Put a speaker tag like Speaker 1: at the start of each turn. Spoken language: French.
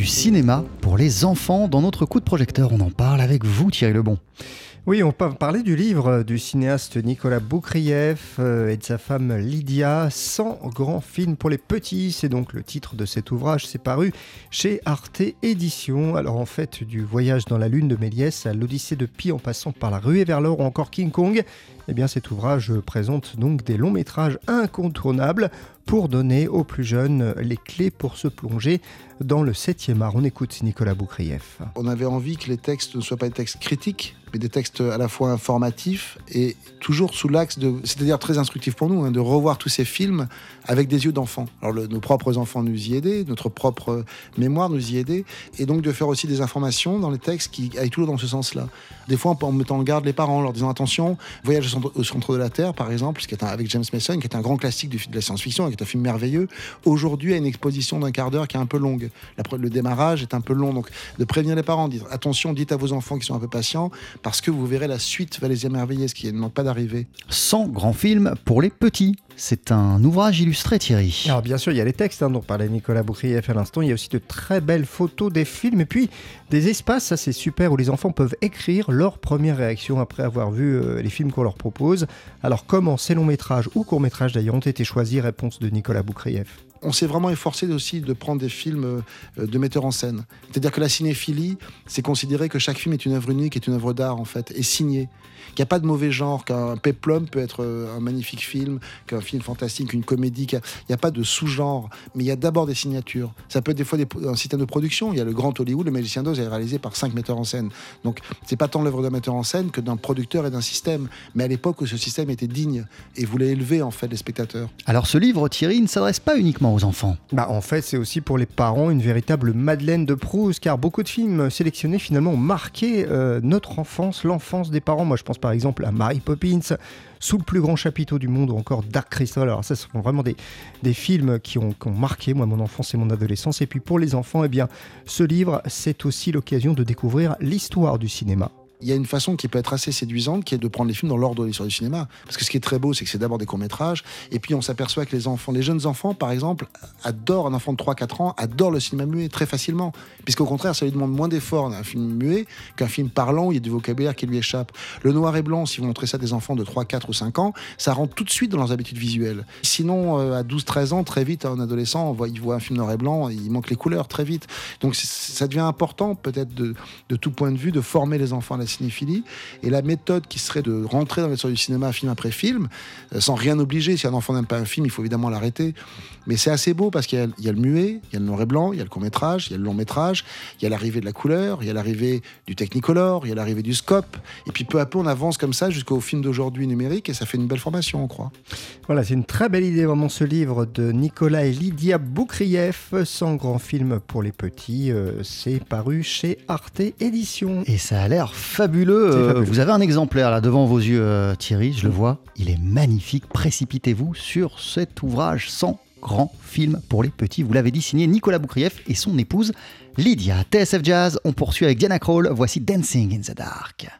Speaker 1: du cinéma pour les enfants. Dans notre coup de projecteur, on en parle avec vous Thierry Lebon.
Speaker 2: Oui, on peut parler du livre du cinéaste Nicolas Boukrieff euh, et de sa femme Lydia, 100 grands films pour les petits. C'est donc le titre de cet ouvrage. C'est paru chez Arte Éditions. Alors en fait, du voyage dans la lune de Méliès à l'Odyssée de Pi en passant par la ruée vers l'or ou encore King Kong, eh bien cet ouvrage présente donc des longs métrages incontournables pour donner aux plus jeunes les clés pour se plonger dans le 7e art. On écoute Nicolas Boukrieff.
Speaker 3: On avait envie que les textes ne soient pas des textes critiques, mais des textes à la fois informatifs et toujours sous l'axe de, c'est-à-dire très instructif pour nous, hein, de revoir tous ces films avec des yeux d'enfant. Alors nos propres enfants nous y aidaient, notre propre mémoire nous y aidait, et donc de faire aussi des informations dans les textes qui aillent toujours dans ce sens-là. Des fois en mettant en garde les parents, en leur disant attention, Voyage au centre de la Terre, par exemple, qui est avec James Mason, qui est un grand classique de la science-fiction, qui est un film merveilleux, aujourd'hui a une exposition d'un quart d'heure qui est un peu longue. le démarrage est un peu long, donc de prévenir les parents, dire attention, dites à vos enfants qui sont un peu patients, parce que vous verrez la suite va les émerveiller, ce qui ne manque pas d'arriver.
Speaker 1: 100 grands films pour les petits. C'est un ouvrage illustré, Thierry.
Speaker 2: Alors bien sûr, il y a les textes hein, dont parlait Nicolas Boukrieff à l'instant. Il y a aussi de très belles photos des films et puis des espaces, ça c'est super, où les enfants peuvent écrire leur première réaction après avoir vu euh, les films qu'on leur propose. Alors comment ces longs métrages ou courts métrages d'ailleurs ont été choisis? Réponse de Nicolas Boukrieff
Speaker 3: on s'est vraiment efforcé aussi de prendre des films euh, de metteurs en scène. C'est-à-dire que la cinéphilie, c'est considérer que chaque film est une œuvre unique, est une œuvre d'art en fait, et signé. Qu'il n'y a pas de mauvais genre, qu'un peplum peut être euh, un magnifique film, qu'un film fantastique, une comédie. Il n'y a, pas de sous-genre, mais il y a d'abord des signatures. Ça peut être des fois un système de production. Il y a le Grand Hollywood, le Magicien d'Oz est réalisé par cinq metteurs en scène. Donc c'est pas tant l'œuvre d'un metteur en scène que d'un producteur et d'un système. Mais à l'époque où ce système était digne et voulait élever en fait les spectateurs.
Speaker 1: Alors ce livre, Thierry, ne s'adresse pas uniquement aux enfants
Speaker 2: bah, En fait, c'est aussi pour les parents une véritable Madeleine de Proust, car beaucoup de films sélectionnés finalement ont marqué euh, notre enfance, l'enfance des parents. Moi, je pense par exemple à Mary Poppins, Sous le plus grand chapiteau du monde, ou encore Dark Alors, ça, ce sont vraiment des, films qui ont, marqué moi, mon enfance et mon adolescence. Et puis pour les enfants, eh ce livre, c'est aussi l'occasion de découvrir l'histoire du cinéma
Speaker 3: il y a une façon qui peut être assez séduisante, qui est de prendre les films dans l'ordre de l'histoire du cinéma. Parce que ce qui est très beau, c'est que c'est d'abord des courts-métrages, et puis on s'aperçoit que les enfants, les jeunes enfants, par exemple, adorent, un enfant de 3-4 ans, adore le cinéma muet très facilement. Puisqu'au contraire, ça lui demande moins d'efforts un film muet qu'un film parlant où il y a du vocabulaire qui lui échappe. Le noir et blanc, si vous montrez ça des enfants de 3, 4 ou 5 ans, ça rentre tout de suite dans leurs habitudes visuelles. Sinon, euh, à 12, 13 ans, très vite, un adolescent, il voit un film noir et blanc, il manque les couleurs très vite. Donc ça devient important, peut-être de, de tout point de vue, de former les enfants à la cinéphilie. Et la méthode qui serait de rentrer dans l'histoire du cinéma film après film, euh, sans rien obliger. Si un enfant n'aime pas un film, il faut évidemment l'arrêter. Mais c'est assez beau parce qu'il y, a le muet, il y a le noir et blanc, il y a le court métrage, il y a le long métrage, il y a l'arrivée de la couleur, il y a l'arrivée du technicolor, il y a l'arrivée du scope. Et puis peu à peu, on avance comme ça jusqu'au film d'aujourd'hui numérique et ça fait une belle formation, on croit.
Speaker 2: Voilà, c'est une très belle idée, vraiment, ce livre de Nicolas et Lydia Boukrieff, sans grand film pour les petits. Euh, c'est paru chez Arte Éditions.
Speaker 1: Et ça a l'air fabuleux. Euh, vous avez un exemplaire là devant vos yeux, euh, Thierry, je le vois. Il est magnifique. Précipitez-vous sur cet ouvrage sans grand film pour les petits. Vous l'avez dit, signé Nicolas Boukrieff et son épouse Lydia. TSF Jazz, on poursuit avec Diana Krall. Voici Dancing in the Dark.